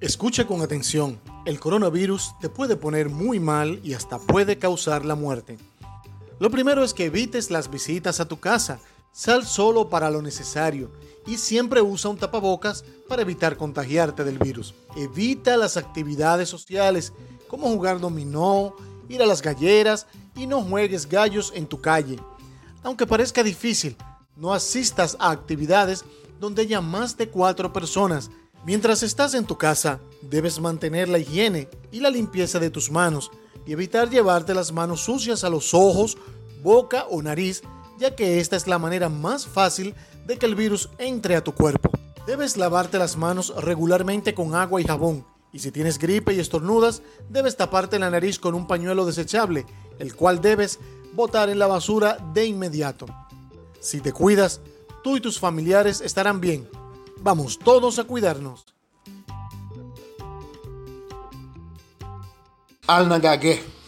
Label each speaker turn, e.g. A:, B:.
A: Escuche con atención, el coronavirus te puede poner muy mal y hasta puede causar la muerte. Lo primero es que evites las visitas a tu casa, sal solo para lo necesario y siempre usa un tapabocas para evitar contagiarte del virus. Evita las actividades sociales como jugar dominó, ir a las galleras y no juegues gallos en tu calle. Aunque parezca difícil, no asistas a actividades donde haya más de cuatro personas Mientras estás en tu casa, debes mantener la higiene y la limpieza de tus manos y evitar llevarte las manos sucias a los ojos, boca o nariz, ya que esta es la manera más fácil de que el virus entre a tu cuerpo. Debes lavarte las manos regularmente con agua y jabón, y si tienes gripe y estornudas, debes taparte la nariz con un pañuelo desechable, el cual debes botar en la basura de inmediato. Si te cuidas, tú y tus familiares estarán bien Vamos todos a cuidarnos.
B: Alnagague,